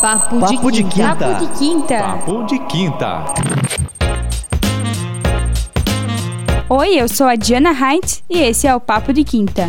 Papo, Papo de, quinta. Papo de quinta. Papo de quinta. Oi, eu sou a Diana Heinz e esse é o Papo de Quinta.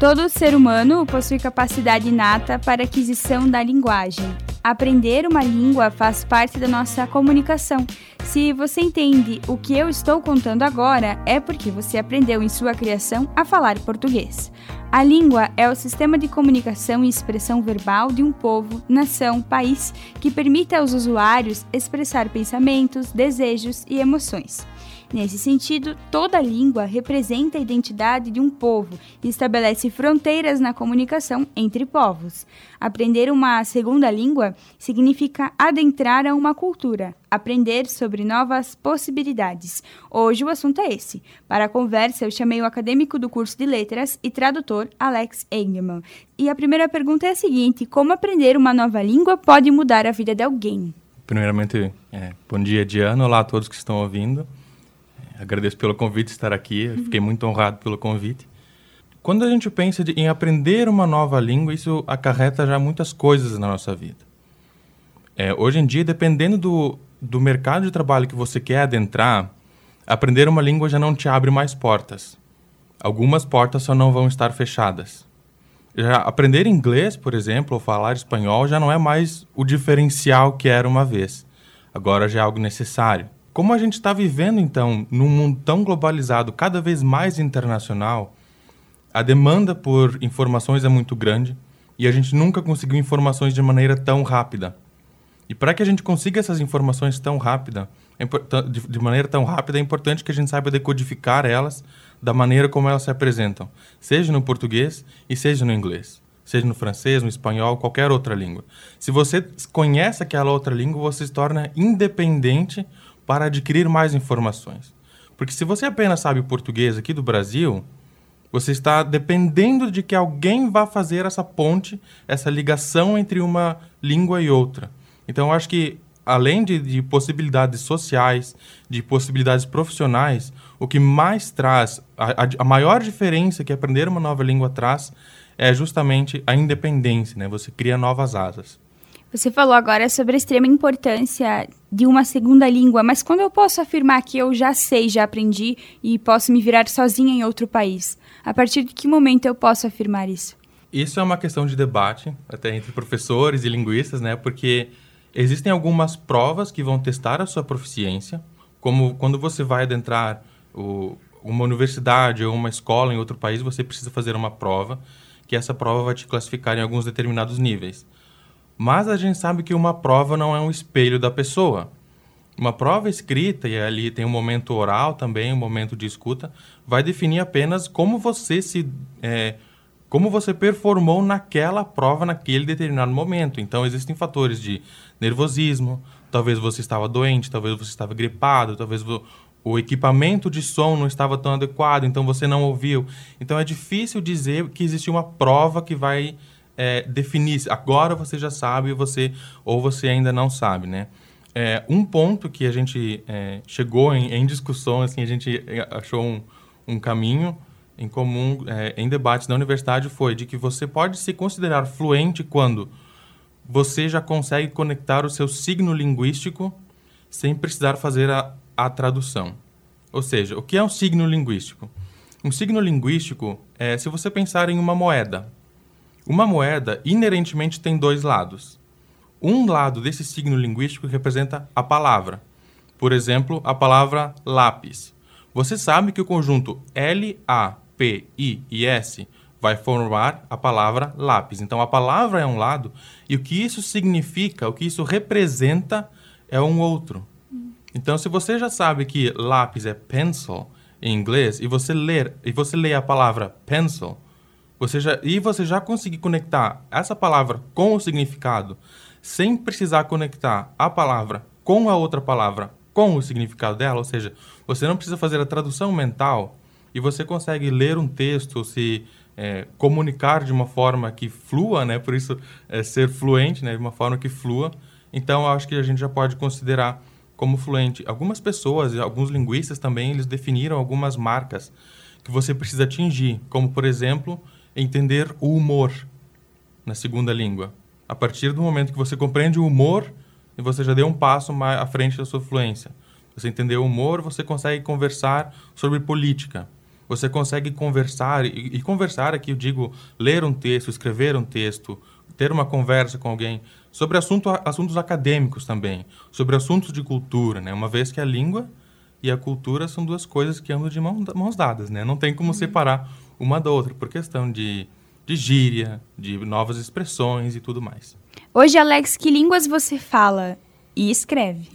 Todo ser humano possui capacidade inata para aquisição da linguagem. Aprender uma língua faz parte da nossa comunicação. Se você entende o que eu estou contando agora, é porque você aprendeu em sua criação a falar português. A língua é o sistema de comunicação e expressão verbal de um povo, nação, país que permite aos usuários expressar pensamentos, desejos e emoções. Nesse sentido, toda língua representa a identidade de um povo e estabelece fronteiras na comunicação entre povos. Aprender uma segunda língua significa adentrar a uma cultura, aprender sobre novas possibilidades. Hoje o assunto é esse. Para a conversa, eu chamei o acadêmico do curso de letras e tradutor Alex Engelman. E a primeira pergunta é a seguinte: como aprender uma nova língua pode mudar a vida de alguém? Primeiramente, é, bom dia, Diana. Olá a todos que estão ouvindo. Agradeço pelo convite estar aqui. Uhum. Fiquei muito honrado pelo convite. Quando a gente pensa de, em aprender uma nova língua, isso acarreta já muitas coisas na nossa vida. É, hoje em dia, dependendo do, do mercado de trabalho que você quer adentrar, aprender uma língua já não te abre mais portas. Algumas portas só não vão estar fechadas. Já aprender inglês, por exemplo, ou falar espanhol já não é mais o diferencial que era uma vez. Agora já é algo necessário. Como a gente está vivendo, então, num mundo tão globalizado, cada vez mais internacional, a demanda por informações é muito grande e a gente nunca conseguiu informações de maneira tão rápida. E para que a gente consiga essas informações tão rápida, é de maneira tão rápida, é importante que a gente saiba decodificar elas da maneira como elas se apresentam, seja no português e seja no inglês, seja no francês, no espanhol, qualquer outra língua. Se você conhece aquela outra língua, você se torna independente para adquirir mais informações. Porque se você apenas sabe português aqui do Brasil, você está dependendo de que alguém vá fazer essa ponte, essa ligação entre uma língua e outra. Então, eu acho que, além de, de possibilidades sociais, de possibilidades profissionais, o que mais traz, a, a, maior diferença que aprender uma nova língua traz é justamente a independência, né? Você cria novas asas. Você falou agora sobre a extrema importância de uma segunda língua, mas quando eu posso afirmar que eu já sei, já aprendi e posso me virar sozinha em outro país? A partir de que momento eu posso afirmar isso? Isso é uma questão de debate, até entre professores e linguistas, né? Porque existem algumas provas que vão testar a sua proficiência, como quando você vai adentrar o, uma universidade ou uma escola em outro país, você precisa fazer uma prova, que essa prova vai te classificar em alguns determinados níveis. Mas a gente sabe que uma prova não é um espelho da pessoa. Uma prova escrita, e ali tem um momento oral também, um momento de escuta, vai definir apenas como você se. É, como você performou naquela prova, naquele determinado momento. Então, existem fatores de nervosismo, talvez você estava doente, talvez você estava gripado, talvez o equipamento de som não estava tão adequado, então você não ouviu. Então, é difícil dizer que existe uma prova que vai é, definir. Agora você já sabe, você ou você ainda não sabe, né? É, um ponto que a gente é, chegou em, em, discussão, assim, a gente é, achou um, um caminho em comum é, em debates na universidade foi de que você pode se considerar fluente quando você já consegue conectar o seu signo linguístico sem precisar fazer a, a tradução. Ou seja, o que é um signo linguístico? Um signo linguístico é se você pensar em uma moeda, uma moeda inerentemente tem dois lados. Um lado desse signo linguístico representa a palavra. Por exemplo, a palavra lápis. Você sabe que o conjunto L, A, P, I e S vai formar a palavra lápis. Então, a palavra é um lado e o que isso significa, o que isso representa é um outro. Então, se você já sabe que lápis é pencil em inglês e você ler e você lê a palavra pencil, você já, e você já conseguir conectar essa palavra com o significado, sem precisar conectar a palavra com a outra palavra com o significado dela, ou seja, você não precisa fazer a tradução mental e você consegue ler um texto, se é, comunicar de uma forma que flua, né? Por isso é, ser fluente, né? De uma forma que flua. Então, acho que a gente já pode considerar como fluente. Algumas pessoas, alguns linguistas também, eles definiram algumas marcas que você precisa atingir, como, por exemplo, entender o humor na segunda língua. A partir do momento que você compreende o humor, você já deu um passo mais à frente da sua fluência. Você entendeu o humor, você consegue conversar sobre política. Você consegue conversar, e, e conversar aqui eu digo ler um texto, escrever um texto, ter uma conversa com alguém sobre assunto, assuntos acadêmicos também, sobre assuntos de cultura, né? Uma vez que a língua e a cultura são duas coisas que andam de mãos dadas, né? Não tem como uhum. separar uma da outra por questão de, de gíria, de novas expressões e tudo mais. Hoje, Alex, que línguas você fala e escreve?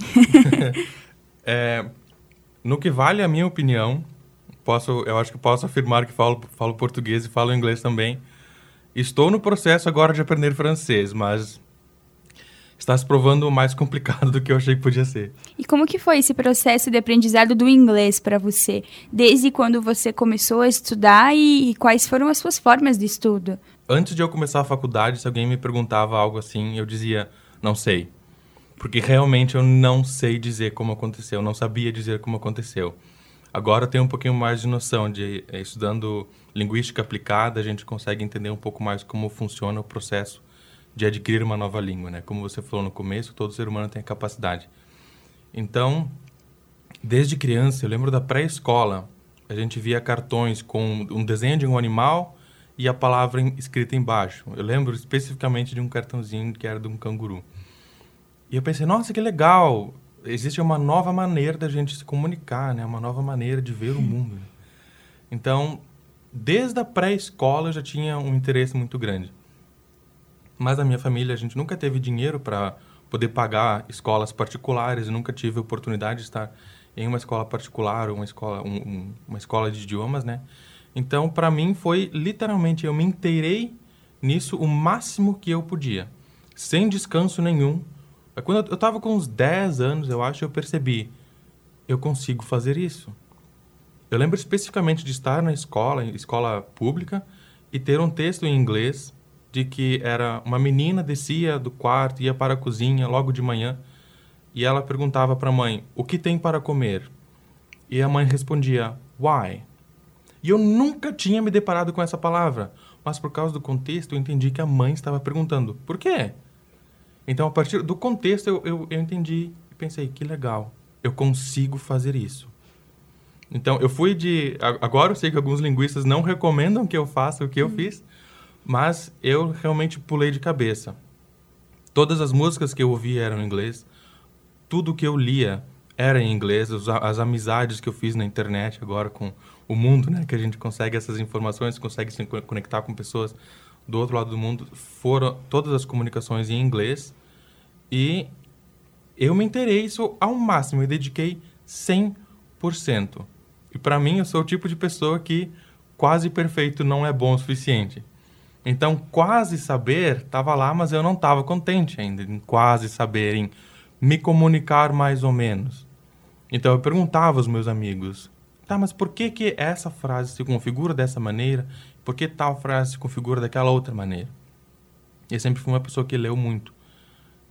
é, no que vale a minha opinião, posso, eu acho que posso afirmar que falo, falo português e falo inglês também. Estou no processo agora de aprender francês, mas está se provando mais complicado do que eu achei que podia ser. E como que foi esse processo de aprendizado do inglês para você? Desde quando você começou a estudar e, e quais foram as suas formas de estudo? Antes de eu começar a faculdade, se alguém me perguntava algo assim, eu dizia, não sei. Porque realmente eu não sei dizer como aconteceu, não sabia dizer como aconteceu. Agora eu tenho um pouquinho mais de noção de eh, estudando linguística aplicada, a gente consegue entender um pouco mais como funciona o processo de adquirir uma nova língua, né? Como você falou no começo, todo ser humano tem a capacidade. Então, desde criança, eu lembro da pré-escola, a gente via cartões com um desenho de um animal e a palavra escrita embaixo. Eu lembro especificamente de um cartãozinho que era de um canguru. E eu pensei, nossa, que legal! existe uma nova maneira da gente se comunicar, né? Uma nova maneira de ver o mundo. Então, desde a pré-escola eu já tinha um interesse muito grande. Mas a minha família, a gente nunca teve dinheiro para poder pagar escolas particulares, nunca tive oportunidade de estar em uma escola particular uma escola, um, um, uma escola de idiomas, né? Então, para mim foi literalmente eu me inteirei nisso o máximo que eu podia, sem descanso nenhum quando eu estava com uns 10 anos, eu acho, eu percebi, eu consigo fazer isso. Eu lembro especificamente de estar na escola, escola pública, e ter um texto em inglês de que era uma menina descia do quarto, ia para a cozinha logo de manhã, e ela perguntava para a mãe, o que tem para comer? E a mãe respondia, why? E eu nunca tinha me deparado com essa palavra, mas por causa do contexto eu entendi que a mãe estava perguntando, por quê? Então, a partir do contexto, eu, eu, eu entendi e pensei, que legal, eu consigo fazer isso. Então, eu fui de... Agora eu sei que alguns linguistas não recomendam que eu faça o que eu uhum. fiz, mas eu realmente pulei de cabeça. Todas as músicas que eu ouvia eram em inglês, tudo que eu lia era em inglês, as, amizades que eu fiz na internet agora com o mundo, né, que a gente consegue essas informações, consegue se conectar com pessoas do outro lado do mundo, foram todas as comunicações em inglês. E eu me interei isso ao máximo, eu dediquei 100%. E para mim, eu sou o tipo de pessoa que quase perfeito não é bom o suficiente. Então, quase saber estava lá, mas eu não estava contente ainda em quase saber, em me comunicar mais ou menos. Então, eu perguntava aos meus amigos: tá, mas por que, que essa frase se configura dessa maneira? Por que tal frase se configura daquela outra maneira? Eu sempre fui uma pessoa que leu muito.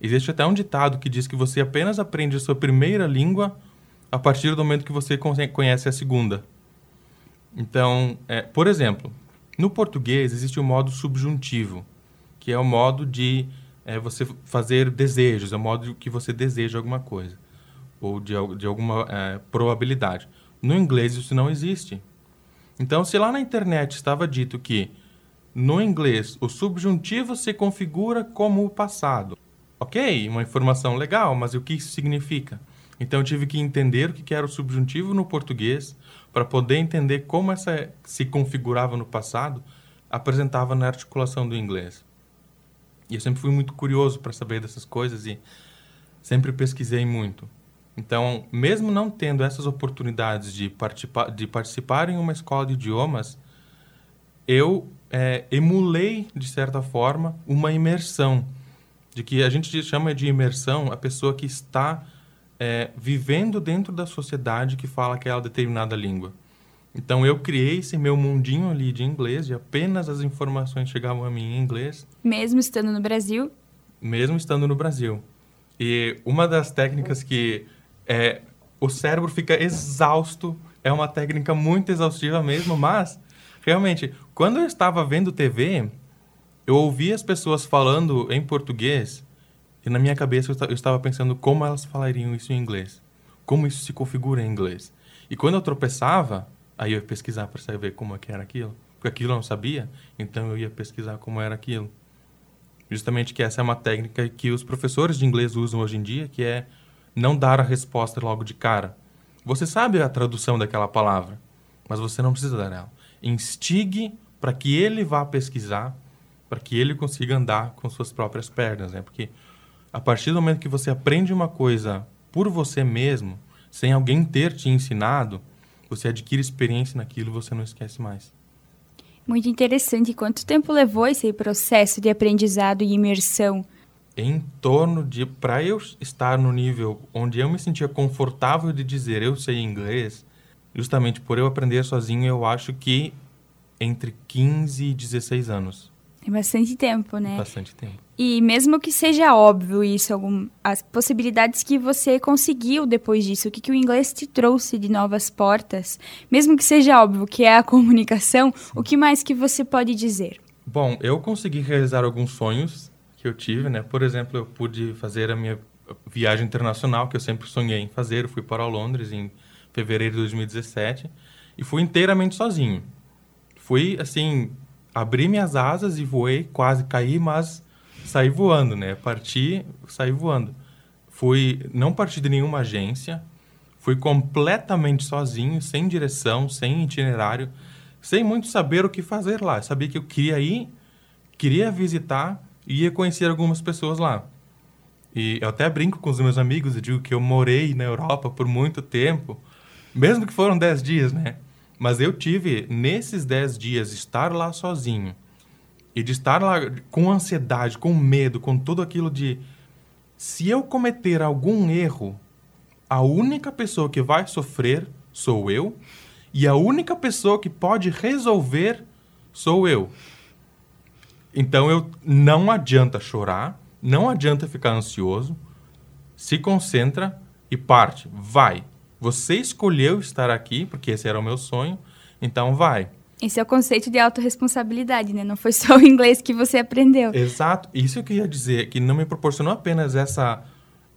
Existe até um ditado que diz que você apenas aprende a sua primeira língua a partir do momento que você conhece a segunda. Então, é, por exemplo, no português existe o modo subjuntivo, que é o modo de é, você fazer desejos, é o modo que você deseja alguma coisa, ou de, de alguma é, probabilidade. No inglês isso não existe. Então, se lá na internet estava dito que no inglês o subjuntivo se configura como o passado, Ok, uma informação legal, mas o que isso significa? Então eu tive que entender o que era o subjuntivo no português para poder entender como essa se configurava no passado, apresentava na articulação do inglês. E eu sempre fui muito curioso para saber dessas coisas e sempre pesquisei muito. Então, mesmo não tendo essas oportunidades de participar, de participar em uma escola de idiomas, eu é, emulei, de certa forma, uma imersão de que a gente chama de imersão a pessoa que está é, vivendo dentro da sociedade que fala aquela determinada língua. Então eu criei esse meu mundinho ali de inglês e apenas as informações chegavam a mim em inglês. Mesmo estando no Brasil? Mesmo estando no Brasil. E uma das técnicas que é, o cérebro fica exausto é uma técnica muito exaustiva mesmo, mas realmente, quando eu estava vendo TV, eu ouvia as pessoas falando em português e na minha cabeça eu estava pensando como elas falariam isso em inglês, como isso se configura em inglês. E quando eu tropeçava, aí eu ia pesquisar para saber como é era aquilo, porque aquilo eu não sabia, então eu ia pesquisar como era aquilo. Justamente que essa é uma técnica que os professores de inglês usam hoje em dia, que é não dar a resposta logo de cara. Você sabe a tradução daquela palavra, mas você não precisa dar ela. Instigue para que ele vá pesquisar, para que ele consiga andar com suas próprias pernas, né? Porque a partir do momento que você aprende uma coisa por você mesmo, sem alguém ter te ensinado, você adquire experiência naquilo e você não esquece mais. Muito interessante. Quanto tempo levou esse processo de aprendizado e imersão? Em torno de. Para eu estar no nível onde eu me sentia confortável de dizer eu sei inglês, justamente por eu aprender sozinho, eu acho que entre 15 e 16 anos. É bastante tempo, né? Bastante tempo. E mesmo que seja óbvio isso, algum, as possibilidades que você conseguiu depois disso, o que, que o inglês te trouxe de novas portas, mesmo que seja óbvio que é a comunicação, o que mais que você pode dizer? Bom, eu consegui realizar alguns sonhos que eu tive, né? Por exemplo, eu pude fazer a minha viagem internacional que eu sempre sonhei em fazer. Eu fui para Londres em fevereiro de 2017 e fui inteiramente sozinho. Fui assim abri minhas asas e voei, quase caí, mas saí voando, né? Parti, saí voando. Fui, não parti de nenhuma agência, fui completamente sozinho, sem direção, sem itinerário, sem muito saber o que fazer lá. Sabia que eu queria ir, queria visitar e ia conhecer algumas pessoas lá. E eu até brinco com os meus amigos e digo que eu morei na Europa por muito tempo, mesmo que foram 10 dias, né? Mas eu tive, nesses 10 dias, estar lá sozinho e de estar lá com ansiedade, com medo, com tudo aquilo de. Se eu cometer algum erro, a única pessoa que vai sofrer sou eu e a única pessoa que pode resolver sou eu. Então eu não adianta chorar, não adianta ficar ansioso, se concentra e parte, vai. Você escolheu estar aqui, porque esse era o meu sonho, então vai. Esse é o conceito de autorresponsabilidade, né? Não foi só o inglês que você aprendeu. Exato. Isso eu ia dizer, que não me proporcionou apenas essa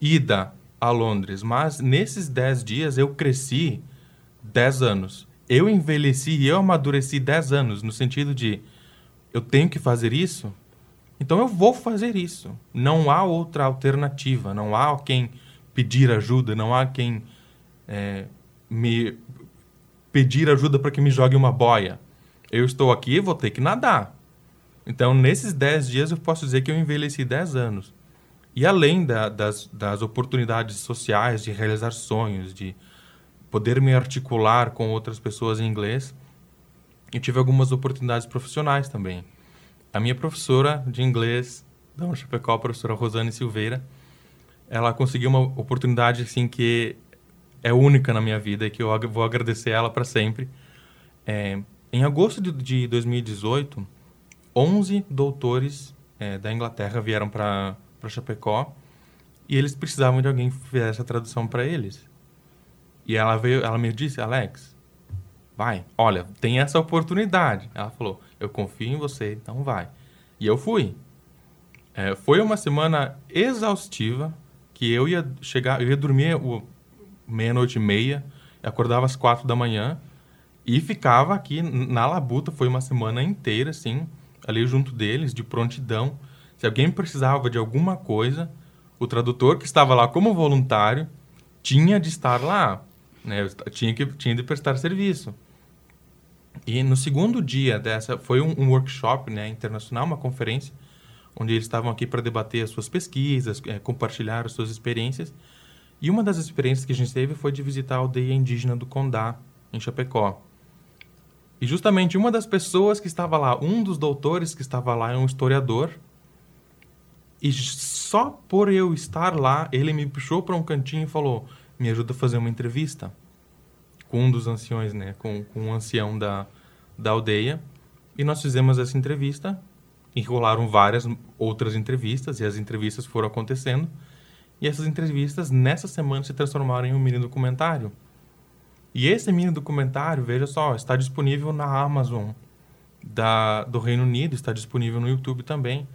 ida a Londres, mas nesses 10 dias eu cresci 10 anos. Eu envelheci e eu amadureci 10 anos, no sentido de eu tenho que fazer isso, então eu vou fazer isso. Não há outra alternativa, não há quem pedir ajuda, não há quem é, me pedir ajuda para que me jogue uma boia. Eu estou aqui e vou ter que nadar. Então, nesses 10 dias, eu posso dizer que eu envelheci 10 anos. E além da, das, das oportunidades sociais de realizar sonhos, de poder me articular com outras pessoas em inglês, eu tive algumas oportunidades profissionais também. A minha professora de inglês da Chapecó, a professora Rosane Silveira, ela conseguiu uma oportunidade assim que é única na minha vida e que eu vou agradecer ela para sempre. É, em agosto de, de 2018, 11 doutores é, da Inglaterra vieram para Chapecó e eles precisavam de alguém que fizesse a tradução para eles. E ela veio, ela me disse, Alex, vai, olha, tem essa oportunidade. Ela falou, eu confio em você, então vai. E eu fui. É, foi uma semana exaustiva que eu ia chegar, eu ia dormir o, meia-noite e meia, acordava às quatro da manhã e ficava aqui na labuta. Foi uma semana inteira, assim, ali junto deles, de prontidão. Se alguém precisava de alguma coisa, o tradutor que estava lá como voluntário tinha de estar lá, né? tinha, que, tinha de prestar serviço. E no segundo dia dessa, foi um, um workshop né, internacional, uma conferência, onde eles estavam aqui para debater as suas pesquisas, é, compartilhar as suas experiências. E uma das experiências que a gente teve foi de visitar a aldeia indígena do Condá, em Chapecó. E justamente uma das pessoas que estava lá, um dos doutores que estava lá é um historiador. E só por eu estar lá, ele me puxou para um cantinho e falou: "Me ajuda a fazer uma entrevista com um dos anciões, né, com, com um ancião da da aldeia". E nós fizemos essa entrevista. Enrolaram várias outras entrevistas e as entrevistas foram acontecendo. E essas entrevistas, nessa semana, se transformaram em um mini documentário. E esse mini documentário, veja só, está disponível na Amazon da, do Reino Unido, está disponível no YouTube também.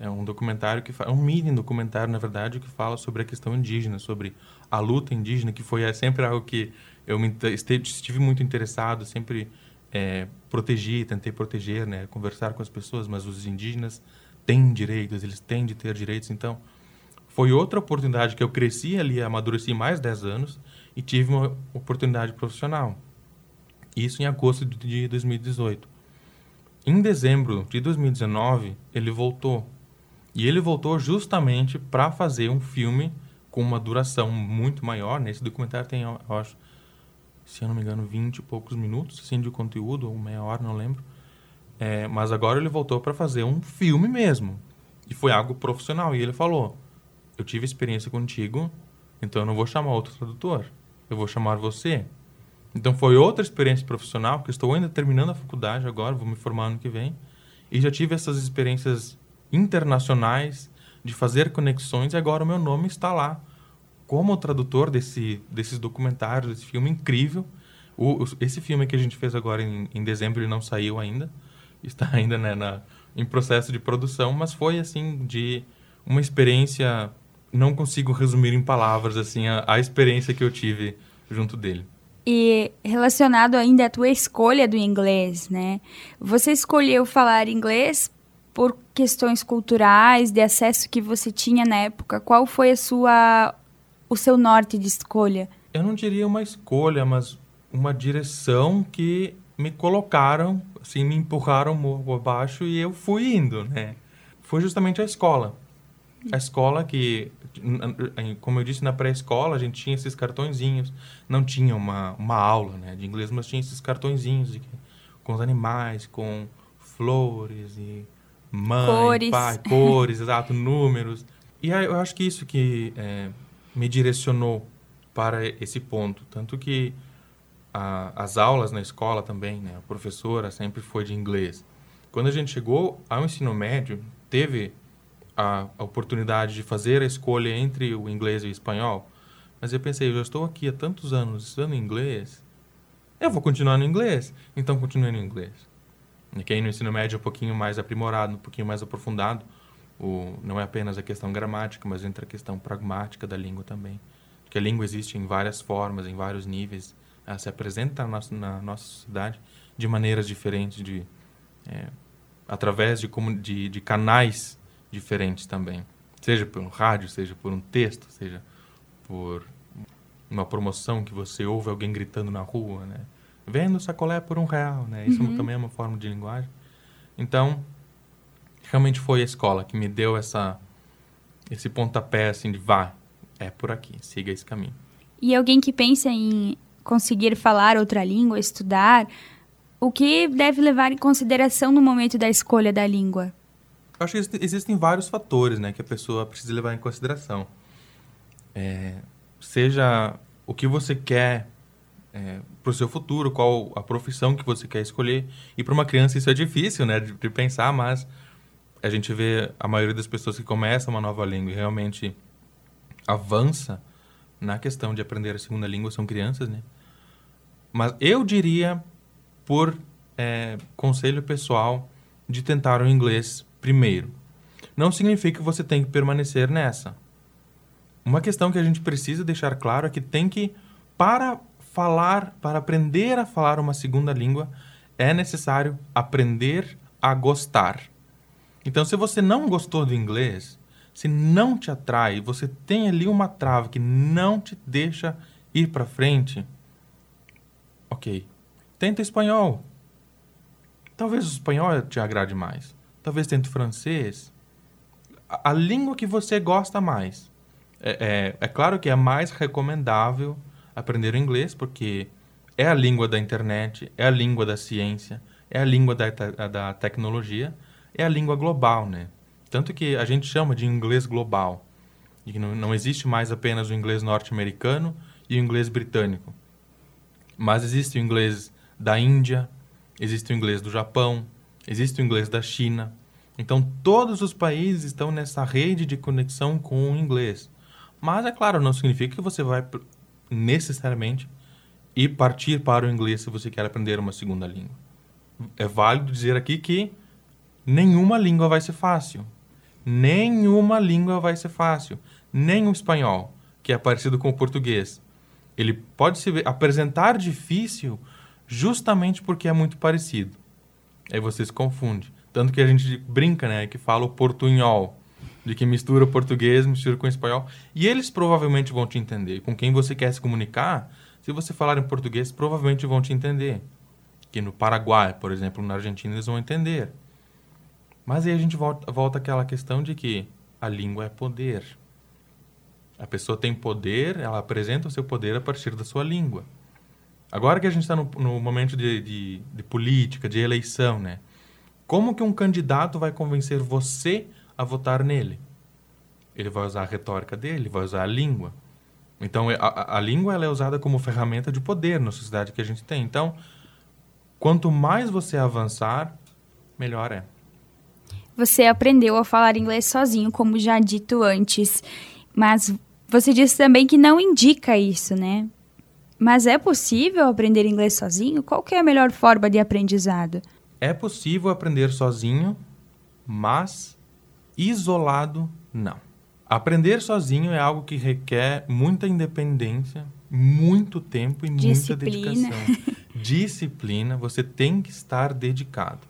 É um documentário que é um mini documentário, na verdade, que fala sobre a questão indígena, sobre a luta indígena, que foi é, sempre algo que eu me, estive muito interessado, sempre é, protegi, tentei proteger, né, conversar com as pessoas, mas os indígenas têm direitos, eles têm de ter direitos, então foi outra oportunidade que eu cresci ali, amadureci mais 10 anos e tive uma oportunidade profissional. Isso em agosto de 2018. Em dezembro de 2019, ele voltou. E ele voltou justamente para fazer um filme com uma duração muito maior. Nesse documentário tem, eu acho, se eu não me engano, 20 e poucos minutos assim, de conteúdo, ou meia hora, não lembro. É, mas agora ele voltou para fazer um filme mesmo. E foi algo profissional. E ele falou: Eu tive experiência contigo, então eu não vou chamar outro tradutor. Eu vou chamar você. Então foi outra experiência profissional, porque estou ainda terminando a faculdade agora, vou me formar ano que vem. E já tive essas experiências internacionais de fazer conexões e agora o meu nome está lá como tradutor desse, desses documentários, desse filme incrível. O, esse filme que a gente fez agora em, em dezembro, ele não saiu ainda. Está ainda né, na, em processo de produção, mas foi assim de uma experiência não consigo resumir em palavras assim a, a experiência que eu tive junto dele. E relacionado ainda à tua escolha do inglês, né? Você escolheu falar inglês por questões culturais, de acesso que você tinha na época. Qual foi a sua o seu norte de escolha? Eu não diria uma escolha, mas uma direção que me colocaram, assim, me empurraram morro abaixo e eu fui indo, né? Foi justamente a escola. A escola que, como eu disse, na pré-escola a gente tinha esses cartõezinhos. Não tinha uma, uma aula né, de inglês, mas tinha esses cartõezinhos de, com os animais, com flores e mãe, cores. pai, cores, exato, números. E aí, eu acho que isso que é, me direcionou para esse ponto. Tanto que a, as aulas na escola também, né, a professora sempre foi de inglês. Quando a gente chegou ao ensino médio, teve a, a oportunidade de fazer a escolha entre o inglês e o espanhol. Mas eu pensei, eu já estou aqui há tantos anos estudando inglês, eu vou continuar no inglês, então continue no inglês. E que aí no ensino médio é um pouquinho mais aprimorado, um pouquinho mais aprofundado, o, não é apenas a questão gramática, mas entra a questão pragmática da língua também. Porque a língua existe em várias formas, em vários níveis, ela se apresenta na nossa, na nossa sociedade de maneiras diferentes, de, é, através de, de, de canais diferentes também. Seja por um rádio, seja por um texto, seja por uma promoção que você ouve alguém gritando na rua, né? Vendo sacolé por um real, né? Isso uhum. também é uma forma de linguagem. Então, realmente foi a escola que me deu essa esse pontapé assim de vá, é por aqui, siga esse caminho. E alguém que pensa em conseguir falar outra língua, estudar, o que deve levar em consideração no momento da escolha da língua? Eu acho que existem vários fatores né, que a pessoa precisa levar em consideração. É, seja o que você quer é, para o seu futuro, qual a profissão que você quer escolher. E para uma criança isso é difícil né, de, de, pensar, mas a gente vê a maioria das pessoas que começam uma nova língua e realmente avança na questão de aprender a segunda língua são crianças, né? Mas eu diria, por é, conselho pessoal, de tentar o inglês primeiro. Não significa que você tem que permanecer nessa. Uma questão que a gente precisa deixar claro é que tem que, para falar, para aprender a falar uma segunda língua, é necessário aprender a gostar. Então, se você não gostou do inglês, se não te atrai, você tem ali uma trava que não te deixa ir para frente, ok. Tenta espanhol. Talvez o espanhol te agrade mais talvez tente francês, a, a, língua que você gosta mais. É, é, é, claro que é mais recomendável aprender o inglês, porque é a língua da internet, é a língua da ciência, é a língua da, da tecnologia, é a língua global, né? Tanto que a gente chama de inglês global. E não, não existe mais apenas o inglês norte-americano e o inglês britânico. Mas existe o inglês da Índia, existe o inglês do Japão, existe o inglês da China. Então, todos os países estão nessa rede de conexão com o inglês. Mas, é claro, não significa que você vai necessariamente e partir para o inglês se você quer aprender uma segunda língua. É válido dizer aqui que nenhuma língua vai ser fácil. Nenhuma língua vai ser fácil. Nem o espanhol, que é parecido com o português. Ele pode se apresentar difícil justamente porque é muito parecido. Aí você se confunde. Tanto que a gente brinca, né? Que fala o portunhol. De que mistura português, mistura com espanhol. E eles provavelmente vão te entender. Com quem você quer se comunicar, se você falar em português, provavelmente vão te entender. Que no Paraguai, por exemplo, na Argentina, eles vão entender. Mas aí a gente volta, volta àquela questão de que a língua é poder. A pessoa tem poder, ela apresenta o seu poder a partir da sua língua. Agora que a gente está no, no, momento de, de, de, política, de eleição, né? Como que um candidato vai convencer você a votar nele? Ele vai usar a retórica dele, vai usar a língua. Então, a, a língua ela é usada como ferramenta de poder na sociedade que a gente tem. Então, quanto mais você avançar, melhor é. Você aprendeu a falar inglês sozinho, como já dito antes. Mas você disse também que não indica isso, né? Mas é possível aprender inglês sozinho? Qual é a melhor forma de aprendizado? É possível aprender sozinho, mas isolado não. Aprender sozinho é algo que requer muita independência, muito tempo e Disciplina. muita dedicação. Disciplina, você tem que estar dedicado.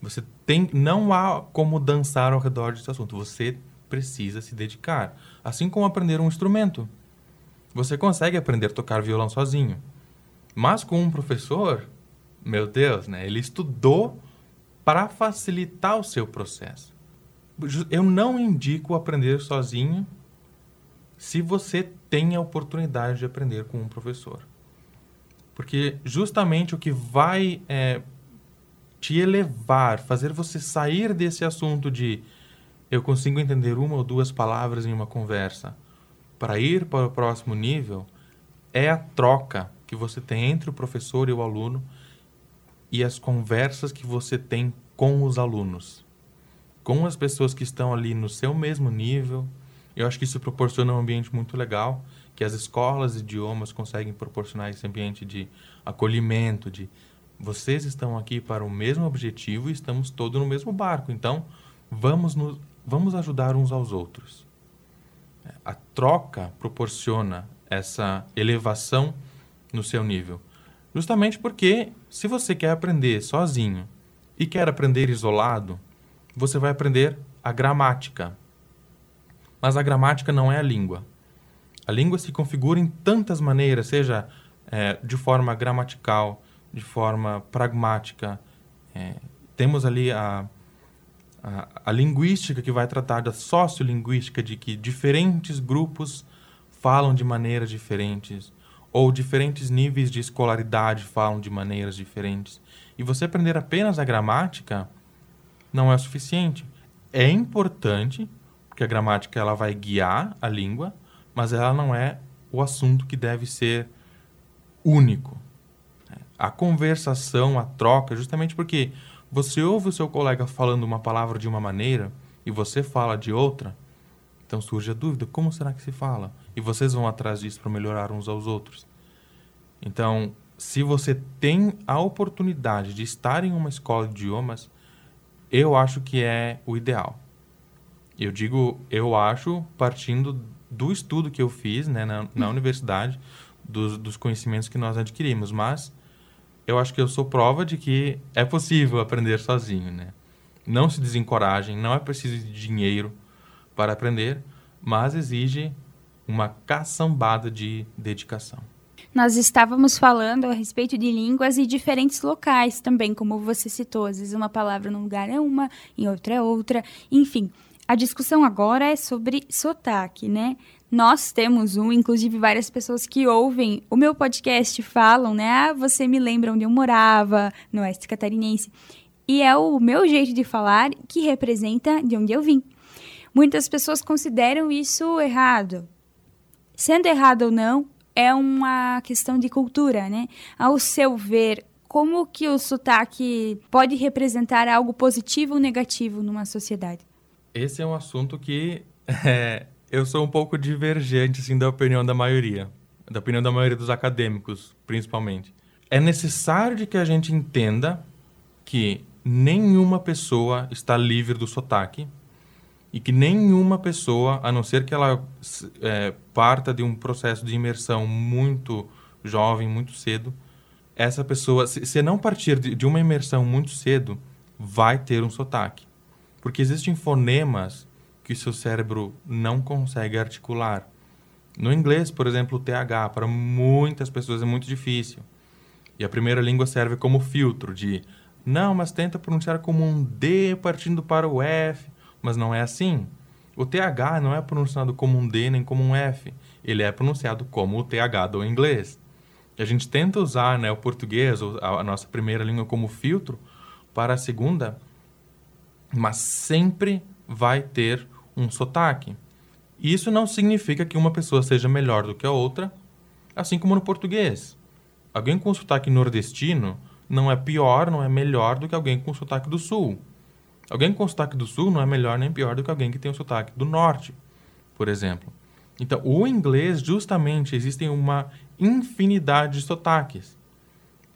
Você tem, não há como dançar ao redor desse assunto. Você precisa se dedicar, assim como aprender um instrumento. Você consegue aprender a tocar violão sozinho. Mas com um professor, meu Deus, né? Ele estudou para facilitar o seu processo. Eu não indico aprender sozinho se você tem a oportunidade de aprender com um professor. Porque justamente o que vai é, te elevar, fazer você sair desse assunto de eu consigo entender uma ou duas palavras em uma conversa para ir para o próximo nível é a troca que você tem entre o professor e o aluno e as conversas que você tem com os alunos, com as pessoas que estão ali no seu mesmo nível. Eu acho que isso proporciona um ambiente muito legal, que as escolas de idiomas conseguem proporcionar esse ambiente de acolhimento, de vocês estão aqui para o mesmo objetivo e estamos todos no mesmo barco. Então, vamos nos, vamos ajudar uns aos outros a troca proporciona essa elevação no seu nível. Justamente porque, se você quer aprender sozinho e quer aprender isolado, você vai aprender a gramática. Mas a gramática não é a língua. A língua se configura em tantas maneiras, seja é, de forma gramatical, de forma pragmática. É, temos ali a, a, a linguística que vai tratar da sociolinguística, de que diferentes grupos falam de maneiras diferentes, ou diferentes níveis de escolaridade falam de maneiras diferentes. E você aprender apenas a gramática não é suficiente. É importante, porque a gramática ela vai guiar a língua, mas ela não é o assunto que deve ser único. A conversação, a troca, justamente porque você ouve o seu colega falando uma palavra de uma maneira e você fala de outra, então surge a dúvida: como será que se fala? E vocês vão atrás disso para melhorar uns aos outros. Então, se você tem a oportunidade de estar em uma escola de idiomas, eu acho que é o ideal. Eu digo, eu acho, partindo do estudo que eu fiz né, na, na universidade, dos, dos conhecimentos que nós adquirimos, mas eu acho que eu sou prova de que é possível aprender sozinho, né? Não se desencorajem, não é preciso de dinheiro para aprender, mas exige uma caçambada de dedicação. Nós estávamos falando a respeito de línguas e diferentes locais também, como você citou. Às vezes uma palavra num lugar é uma, em outro é outra. Enfim, a discussão agora é sobre sotaque, né? Nós temos um, inclusive várias pessoas que ouvem o meu podcast falam, né? Ah, você me lembra onde eu morava, no Oeste Catarinense. E é o meu jeito de falar que representa de onde eu vim. Muitas pessoas consideram isso errado. Sendo errado ou não, é uma questão de cultura, né? Ao seu ver, como que o sotaque pode representar algo positivo ou negativo numa sociedade? Esse é um assunto que é, eu sou um pouco divergente assim, da opinião da maioria. da opinião da maioria dos acadêmicos, principalmente. É necessário que a gente entenda que nenhuma pessoa está livre do sotaque e que nenhuma pessoa, a não ser que ela é, parta de um processo de imersão muito jovem, muito cedo, essa pessoa, se, se não partir de, de uma imersão muito cedo, vai ter um sotaque. Porque existem fonemas que seu cérebro não consegue articular. No inglês, por exemplo, o TH, para muitas pessoas é muito difícil. E a primeira língua serve como filtro de não, mas tenta pronunciar como um D partindo para o F, mas não é assim. O TH não é pronunciado como um D nem como um F, ele é pronunciado como o TH do inglês. E a gente tenta usar né, o português, a nossa primeira língua, como filtro para a segunda, mas sempre vai ter um sotaque. Isso não significa que uma pessoa seja melhor do que a outra, assim como no português. Alguém com sotaque nordestino não é pior, não é melhor do que alguém com sotaque do sul. Alguém com sotaque do sul não é melhor nem pior do que alguém que tem o sotaque do norte, por exemplo. Então, o inglês, justamente, existem uma infinidade de sotaques.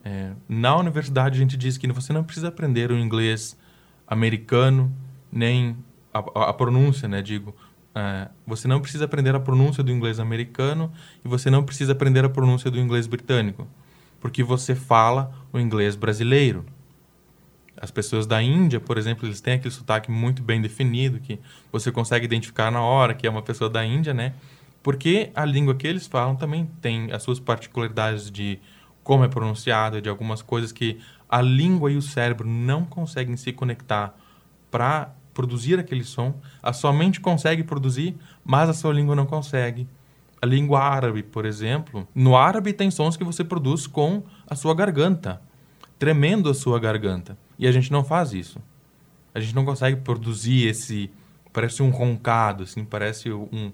É, na universidade, a gente diz que você não precisa aprender o inglês americano, nem a, a, pronúncia, né? Digo, é, você não precisa aprender a pronúncia do inglês americano e você não precisa aprender a pronúncia do inglês britânico, porque você fala o inglês brasileiro. As pessoas da Índia, por exemplo, eles têm aquele sotaque muito bem definido, que você consegue identificar na hora que é uma pessoa da Índia, né? Porque a língua que eles falam também tem as suas particularidades de como é pronunciado, de algumas coisas que a língua e o cérebro não conseguem se conectar para produzir aquele som. A sua mente consegue produzir, mas a sua língua não consegue. A língua árabe, por exemplo, no árabe tem sons que você produz com a sua garganta, tremendo a sua garganta. E a gente não faz isso. A gente não consegue produzir esse. Parece um roncado, assim, parece um.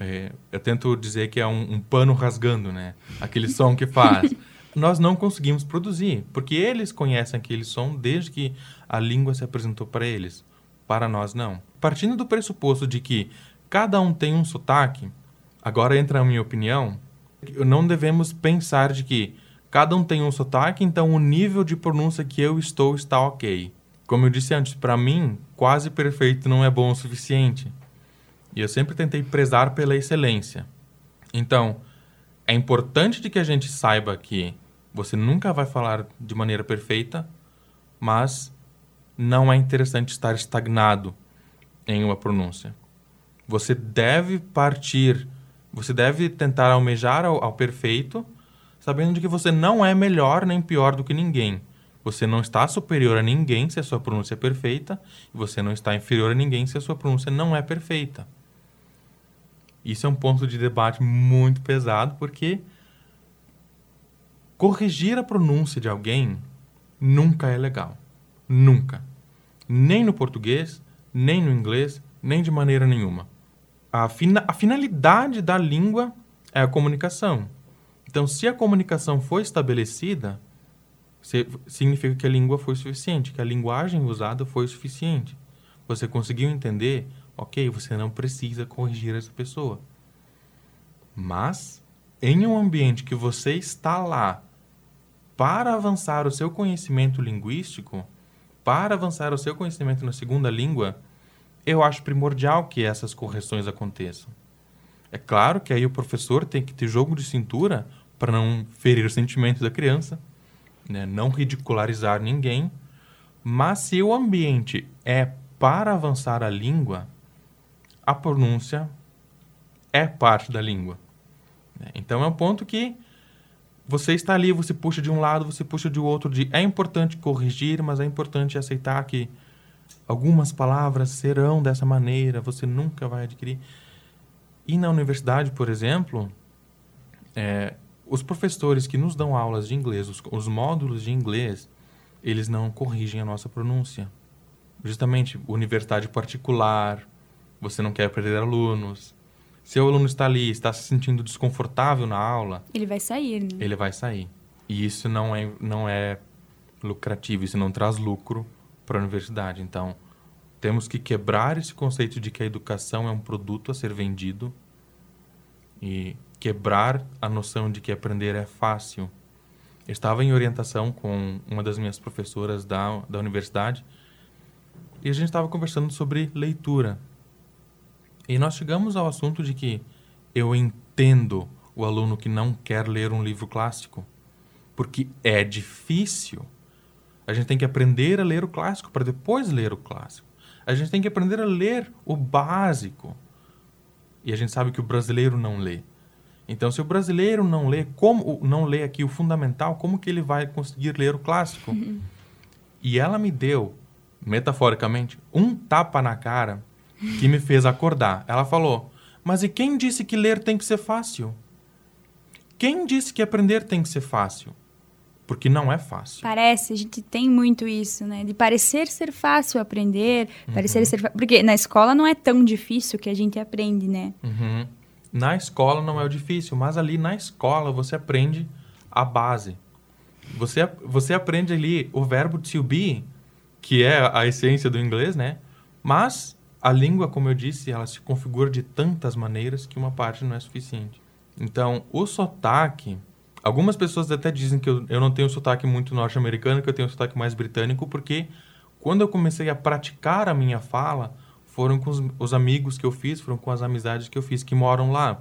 É, eu tento dizer que é um, um pano rasgando, né? Aquele som que faz. Nós não conseguimos produzir, porque eles conhecem aquele som desde que a língua se apresentou para eles. Para nós, não. Partindo do pressuposto de que cada um tem um sotaque, agora entra a minha opinião, não devemos pensar de que Cada um tem um sotaque, então o nível de pronúncia que eu estou está ok. Como eu disse antes, para mim, quase perfeito não é bom o suficiente. E eu sempre tentei prezar pela excelência. Então, é importante de que a gente saiba que você nunca vai falar de maneira perfeita, mas não é interessante estar estagnado em uma pronúncia. Você deve partir, você deve tentar almejar ao, ao perfeito, sabendo de que você não é melhor nem pior do que ninguém. Você não está superior a ninguém se a sua pronúncia é perfeita, e você não está inferior a ninguém se a sua pronúncia não é perfeita. Isso é um ponto de debate muito pesado, porque corrigir a pronúncia de alguém nunca é legal. Nunca. Nem no português, nem no inglês, nem de maneira nenhuma. A, fina, a finalidade da língua é a comunicação. Então, se a comunicação foi estabelecida, significa que a língua foi suficiente, que a linguagem usada foi suficiente. Você conseguiu entender? Ok, você não precisa corrigir essa pessoa. Mas, em um ambiente que você está lá para avançar o seu conhecimento linguístico, para avançar o seu conhecimento na segunda língua, eu acho primordial que essas correções aconteçam. É claro que aí o professor tem que ter jogo de cintura para não ferir os sentimentos da criança, né? não ridicularizar ninguém. Mas se o ambiente é para avançar a língua, a pronúncia é parte da língua. Né? Então é um ponto que você está ali, você puxa de um lado, você puxa de outro. De, é importante corrigir, mas é importante aceitar que algumas palavras serão dessa maneira, você nunca vai adquirir. E na universidade, por exemplo, é, os professores que nos dão aulas de inglês, os, os módulos de inglês, eles não corrigem a nossa pronúncia. Justamente, universidade particular, você não quer perder alunos. Se o aluno está ali, está se sentindo desconfortável na aula... Ele vai sair, né? Ele vai sair. E isso não é, não é lucrativo, isso não traz lucro para a universidade. Então, temos que quebrar esse conceito de que a educação é um produto a ser vendido e quebrar a noção de que aprender é fácil. Eu estava em orientação com uma das minhas professoras da, da universidade e a gente estava conversando sobre leitura. E nós chegamos ao assunto de que eu entendo o aluno que não quer ler um livro clássico, porque é difícil. A gente tem que aprender a ler o clássico para depois ler o clássico. A gente tem que aprender a ler o básico. E a gente sabe que o brasileiro não lê. Então, se o brasileiro não lê, como não lê aqui o fundamental, como que ele vai conseguir ler o clássico? Uhum. E ela me deu, metaforicamente, um tapa na cara que me fez acordar. Ela falou: "Mas e quem disse que ler tem que ser fácil? Quem disse que aprender tem que ser fácil?" Porque não é fácil. Parece, a gente tem muito isso, né? De parecer ser fácil aprender, uhum. parecer ser. Porque na escola não é tão difícil que a gente aprende, né? Uhum. Na escola não é o difícil, mas ali na escola você aprende a base. Você, você aprende ali o verbo to be, que é a essência do inglês, né? Mas a língua, como eu disse, ela se configura de tantas maneiras que uma parte não é suficiente. Então, o sotaque. Algumas pessoas até dizem que eu, eu não tenho sotaque muito norte-americano, que eu tenho sotaque mais britânico, porque quando eu comecei a praticar a minha fala, foram com os, os, amigos que eu fiz, foram com as amizades que eu fiz que moram lá.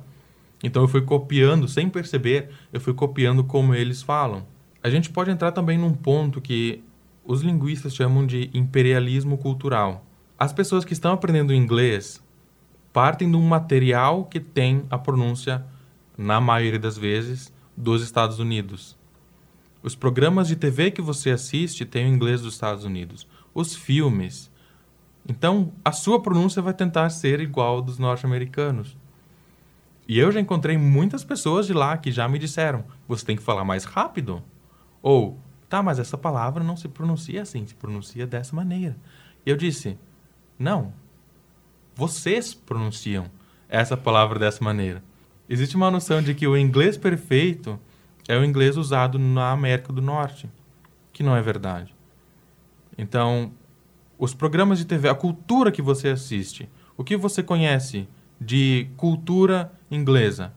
Então eu fui copiando, sem perceber, eu fui copiando como eles falam. A gente pode entrar também num ponto que os linguistas chamam de imperialismo cultural. As pessoas que estão aprendendo inglês partem de um material que tem a pronúncia, na maioria das vezes, dos Estados Unidos. Os programas de TV que você assiste têm o inglês dos Estados Unidos. Os filmes, então, a sua pronúncia vai tentar ser igual dos norte-americanos. E eu já encontrei muitas pessoas de lá que já me disseram: você tem que falar mais rápido. Ou, tá, mas essa palavra não se pronuncia assim, se pronuncia dessa maneira. E eu disse: não, vocês pronunciam essa palavra dessa maneira. Existe uma noção de que o inglês perfeito é o inglês usado na América do Norte, que não é verdade. Então, os programas de TV, a cultura que você assiste, o que você conhece de cultura inglesa?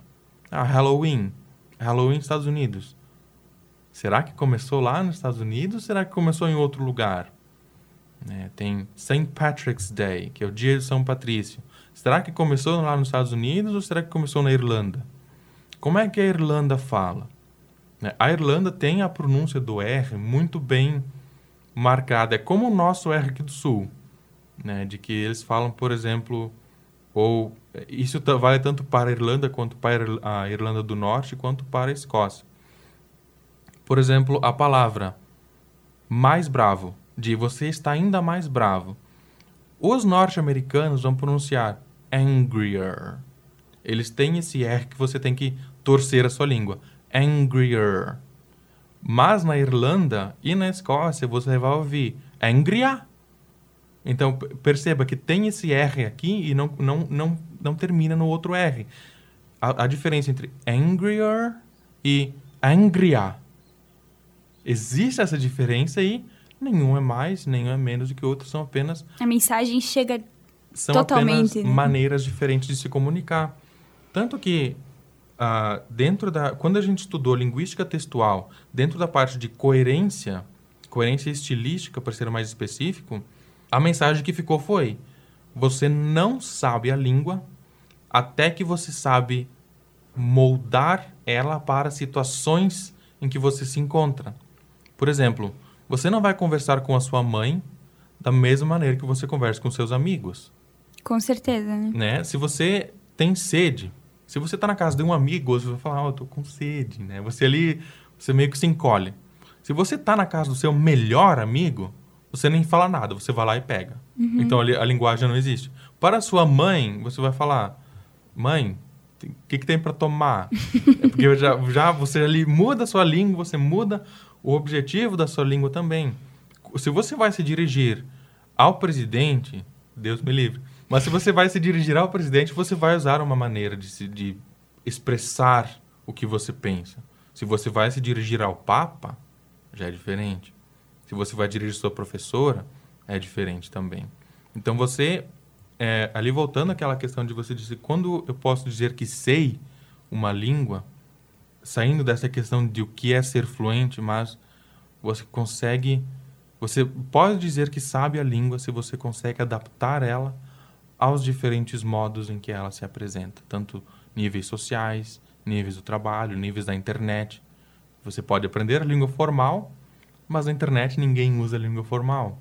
Ah, Halloween. Halloween Estados Unidos. Será que começou lá nos Estados Unidos será que começou em outro lugar? É, tem St. Patrick's Day, que é o dia de São Patrício. Será que começou lá nos Estados Unidos ou será que começou na Irlanda? Como é que a Irlanda fala? É, a Irlanda tem a pronúncia do R muito bem marcada. É como o nosso R aqui do Sul, né? De que eles falam, por exemplo, ou isso vale tanto para a Irlanda quanto para a Irlanda do Norte quanto para a Escócia. Por exemplo, a palavra mais bravo, de você está ainda mais bravo. Os norte-americanos vão pronunciar angrier. Eles têm esse R que você tem que torcer a sua língua. Angrier. Mas na Irlanda e na Escócia você vai ouvir angria. Então perceba que tem esse R aqui e não, não, não, não termina no outro R. A, a diferença entre angrier e angria. Existe essa diferença e nenhum é mais, nenhum é menos do que o outro, são apenas... A mensagem chega são totalmente... apenas né? maneiras diferentes de se comunicar. Tanto que ah, dentro da quando a gente estudou linguística textual, dentro da parte de coerência, coerência estilística, para ser mais específico, a mensagem que ficou foi: você não sabe a língua até que você sabe moldar ela para situações em que você se encontra. Por exemplo, você não vai conversar com a sua mãe da mesma maneira que você conversa com seus amigos. Com certeza, né? né? Se você tem sede, se você está na casa de um amigo, você vai falar, oh, eu tô com sede, né? Você ali, você meio que se encolhe. Se você está na casa do seu melhor amigo, você nem fala nada, você vai lá e pega. Uhum. Então a, a, linguagem não existe. Para a sua mãe, você vai falar, mãe, o que, que tem para tomar? é porque já, já você ali muda a sua língua, você muda o objetivo da sua língua também. Se você vai se dirigir ao presidente, Deus me livre, mas se você vai se dirigir ao presidente, você vai usar uma maneira de, se, de expressar o que você pensa. Se você vai se dirigir ao Papa, já é diferente. Se você vai dirigir sua professora, é diferente também. Então você, é, ali voltando àquela questão de você dizer, quando eu posso dizer que sei, uma língua, saindo dessa questão de o que é ser fluente, mas você consegue. Você pode dizer que sabe a língua se você consegue adaptar ela aos diferentes modos em que ela se apresenta, tanto níveis sociais, níveis do trabalho, níveis da internet. Você pode aprender a língua formal, mas na internet ninguém usa a língua formal.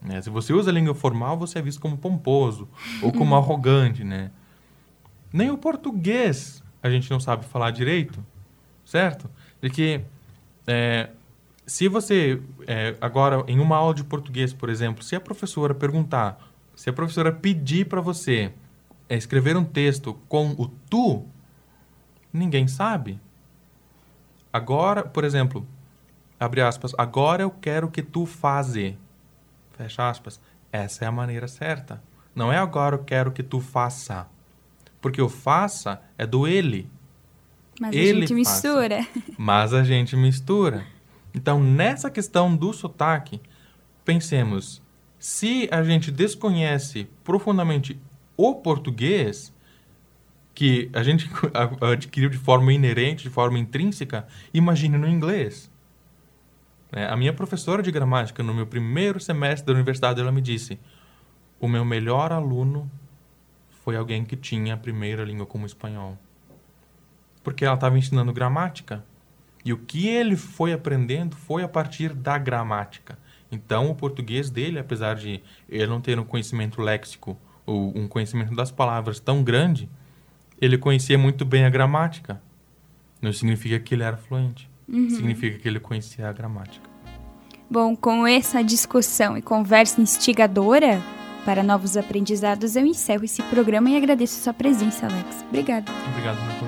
Né? Se você usa a língua formal, você é visto como pomposo ou como arrogante, né? Nem o português a gente não sabe falar direito, certo? De que é, se você, é, agora, em uma aula de português, por exemplo, se a professora perguntar, se a professora pedir para você é, escrever um texto com o tu, ninguém sabe. Agora, por exemplo, abre aspas, agora eu quero que tu faze. Fecha aspas. Essa é a maneira certa. Não é agora eu quero que tu faça. Porque o faça é do ele. Mas Ele a gente mistura. Mas a gente mistura. Então, nessa questão do sotaque, pensemos: se a gente desconhece profundamente o português, que a gente adquiriu de forma inerente, de forma intrínseca, imagine no inglês. Né? A minha professora de gramática, no meu primeiro semestre da universidade, ela me disse: o meu melhor aluno foi alguém que tinha a primeira língua como espanhol. Porque ela estava ensinando gramática. E o que ele foi aprendendo foi a partir da gramática. Então, o português dele, apesar de ele não ter um conhecimento léxico ou um conhecimento das palavras tão grande, ele conhecia muito bem a gramática. Não significa que ele era fluente. Significa que ele conhecia a gramática. Bom, com essa discussão e conversa instigadora para novos aprendizados, eu encerro esse programa e agradeço a sua presença, Alex. Obrigada. Obrigado, Nath.